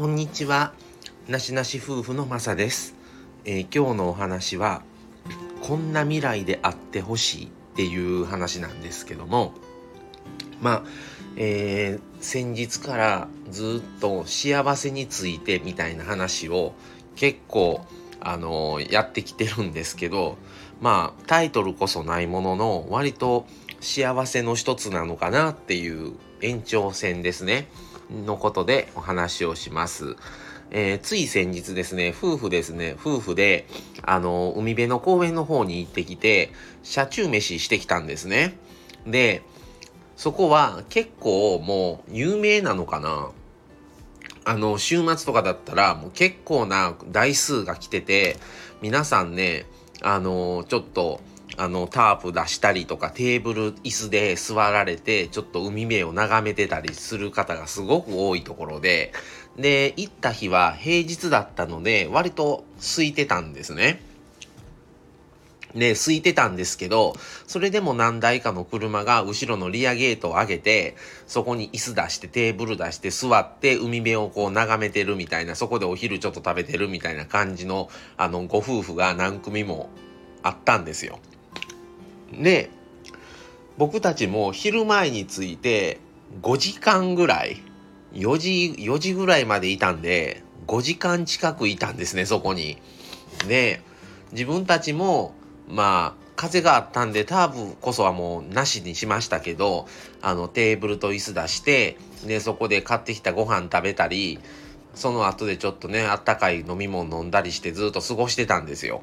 こんにちは。なしなし夫婦のまさです、えー今日のお話は、こんな未来であってほしいっていう話なんですけども、まあ、えー先日からずっと幸せについてみたいな話を結構、あのーやってきてるんですけど、まあ、タイトルこそないものの、割と幸せの一つなのかなっていう延長線ですね。のことでお話をします。えーつい先日ですね、夫婦ですね、夫婦で、あの、海辺の公園の方に行ってきて、車中飯してきたんですね。で、そこは結構もう有名なのかなあの、週末とかだったらもう結構な台数が来てて、皆さんね、あの、ちょっと、あの、タープ出したりとか、テーブル、椅子で座られて、ちょっと海辺を眺めてたりする方がすごく多いところで、で、行った日は平日だったので、割と空いてたんですね。で、空いてたんですけど、それでも何台かの車が後ろのリアゲートを上げて、そこに椅子出してテーブル出して座って海辺をこう眺めてるみたいな、そこでお昼ちょっと食べてるみたいな感じの、あの、ご夫婦が何組もあったんですよ。で、僕たちも昼前に着いて5時間ぐらい、4時、4時ぐらいまでいたんで、5時間近くいたんですね、そこに。で、自分たちも、まあ、風があったんで、タープこそはもうなしにしましたけど、あの、テーブルと椅子出して、で、そこで買ってきたご飯食べたり、その後でちょっとね、あったかい飲み物飲んだりしてずっと過ごしてたんですよ。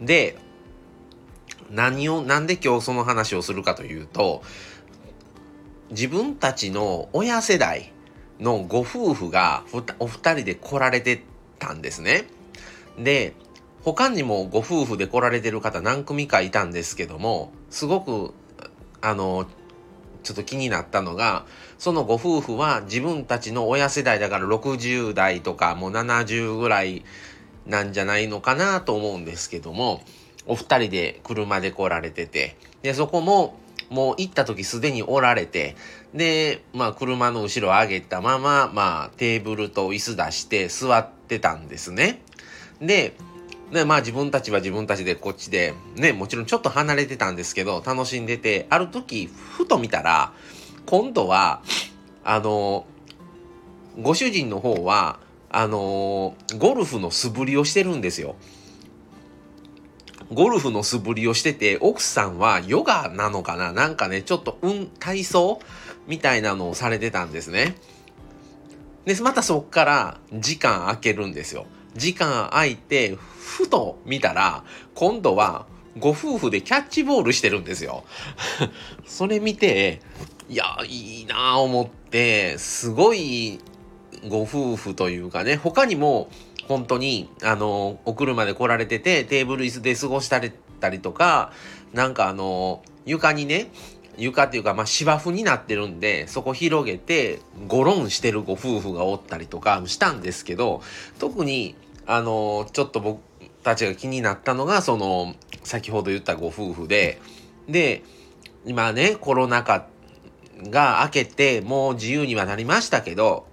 で、何を、なんで今日その話をするかというと、自分たちの親世代のご夫婦がお二人で来られてたんですね。で、他にもご夫婦で来られてる方何組かいたんですけども、すごく、あの、ちょっと気になったのが、そのご夫婦は自分たちの親世代だから60代とかもう70ぐらいなんじゃないのかなと思うんですけども、お二人で車で来られてて、で、そこももう行った時すでにおられて、で、まあ車の後ろ上げたまま、まあテーブルと椅子出して座ってたんですね。で、で、まあ自分たちは自分たちでこっちで、ね、もちろんちょっと離れてたんですけど、楽しんでて、ある時、ふと見たら、今度は、あの、ご主人の方は、あの、ゴルフの素振りをしてるんですよ。ゴルフの素振りをしてて、奥さんはヨガなのかな？なんかね、ちょっと、うん、体操みたいなのをされてたんですね。で、またそっから時間空けるんですよ。時間空いて、ふと見たら、今度はご夫婦でキャッチボールしてるんですよ。それ見て、いや、いいなぁ思って、すごいご夫婦というかね、他にも本当に、あの、お車で来られてて、テーブル椅子で過ごしたりたりとか、なんかあの、床にね、床っていうか、まあ、芝生になってるんで、そこ広げて、ゴロンしてるご夫婦がおったりとかしたんですけど、特に、あの、ちょっと僕たちが気になったのが、その、先ほど言ったご夫婦で、で、今ね、コロナ禍が明けて、もう自由にはなりましたけど、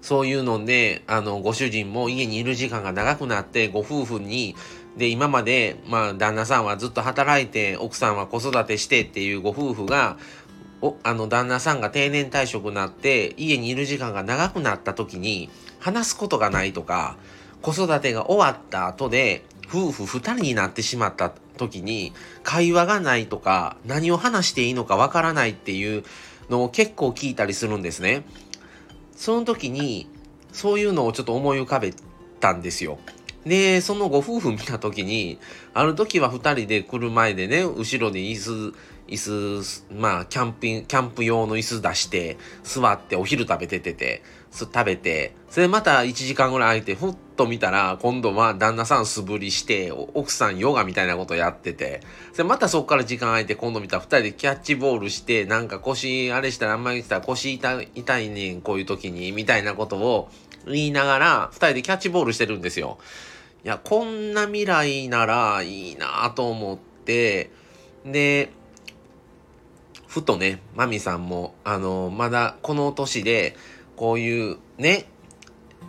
そういうので、あの、ご主人も家にいる時間が長くなって、ご夫婦に、で、今まで、まあ、旦那さんはずっと働いて、奥さんは子育てしてっていうご夫婦が、お、あの、旦那さんが定年退職になって、家にいる時間が長くなった時に、話すことがないとか、子育てが終わった後で、夫婦二人になってしまった時に、会話がないとか、何を話していいのかわからないっていうのを結構聞いたりするんですね。その時に、そういうのをちょっと思い浮かべたんですよ。で、そのご夫婦見た時に、ある時は2人で来る前でね、後ろで椅子、椅子、まあ、キャンプ、キャンプ用の椅子出して、座ってお昼食べててて、食べて、それまた1時間ぐらい空いて、ふっと見たら、今度は旦那さん素振りして、奥さんヨガみたいなことやってて、それまたそこから時間空いて、今度見たら二人でキャッチボールして、なんか腰、あれしたらあんまりしたら腰痛い痛いねん、こういう時に、みたいなことを言いながら、二人でキャッチボールしてるんですよ。いや、こんな未来ならいいなと思って、で、ふとね、マミさんも、あの、まだこの年で、こういうね、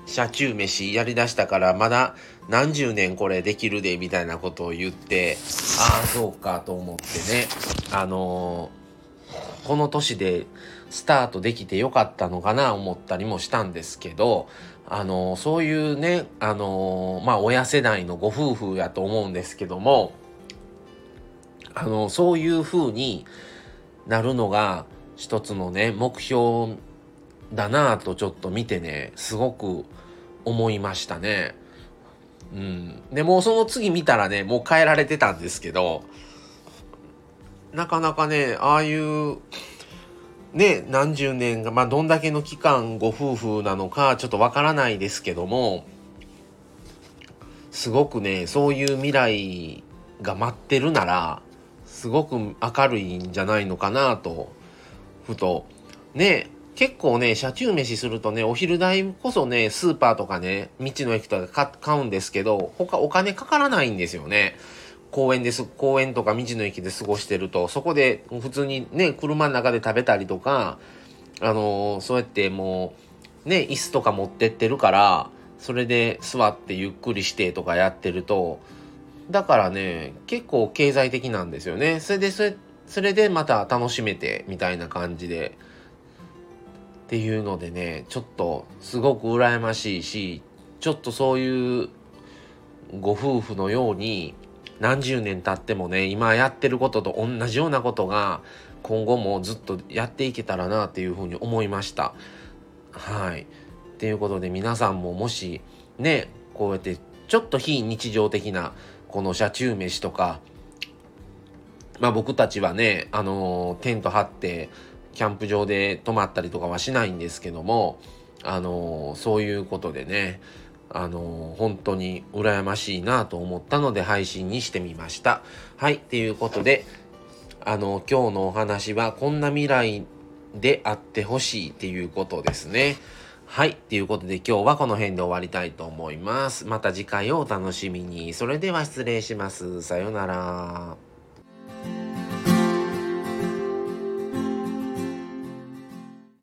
車中飯やりだしたからまだ何十年これできるでみたいなことを言ってああそうかと思ってね。あのー、この年でスタートできてよかったのかな思ったりもしたんですけどあのー、そういうねあのー、まあ親世代のご夫婦やと思うんですけどもあのそういう風になるのが一つのね目標だなぁとちょっと見てねすごく思いましたね。うん、でもその次見たらねもう変えられてたんですけどなかなかねああいうね何十年がまあどんだけの期間ご夫婦なのかちょっとわからないですけどもすごくねそういう未来が待ってるならすごく明るいんじゃないのかなとふとね結構ね車中飯するとねお昼代こそねスーパーとかね道の駅とか買うんですけど他お金かからないんですよね。公園です、公園とか道の駅で過ごしてると、そこで普通にね、車の中で食べたりとか、あのー、そうやってもう、ね、椅子とか持ってってるから、それで座ってゆっくりしてとかやってると、だからね、結構経済的なんですよね。それで、それ、それでまた楽しめて、みたいな感じで。っていうのでね、ちょっとすごく羨ましいし、ちょっとそういうご夫婦のように、何十年経ってもね、今やってることと同じようなことが、今後もずっとやっていけたらなっていうふうに思いました。はい。っていうことで皆さんももしね、こうやってちょっと非日常的なこの車中飯とか、まあ僕たちはね、あのー、テント張って、キャンプ場で泊まったりとかはしないんですけども、あの、そういうことでね、あのー、本当に羨ましいなと思ったので配信にしてみました。はい、っていうことで、あの今日のお話はこんな未来であってほしいっていうことですね。はい。ということで今日はこの辺で終わりたいと思います。また次回をお楽しみに。それでは失礼します。さようなら。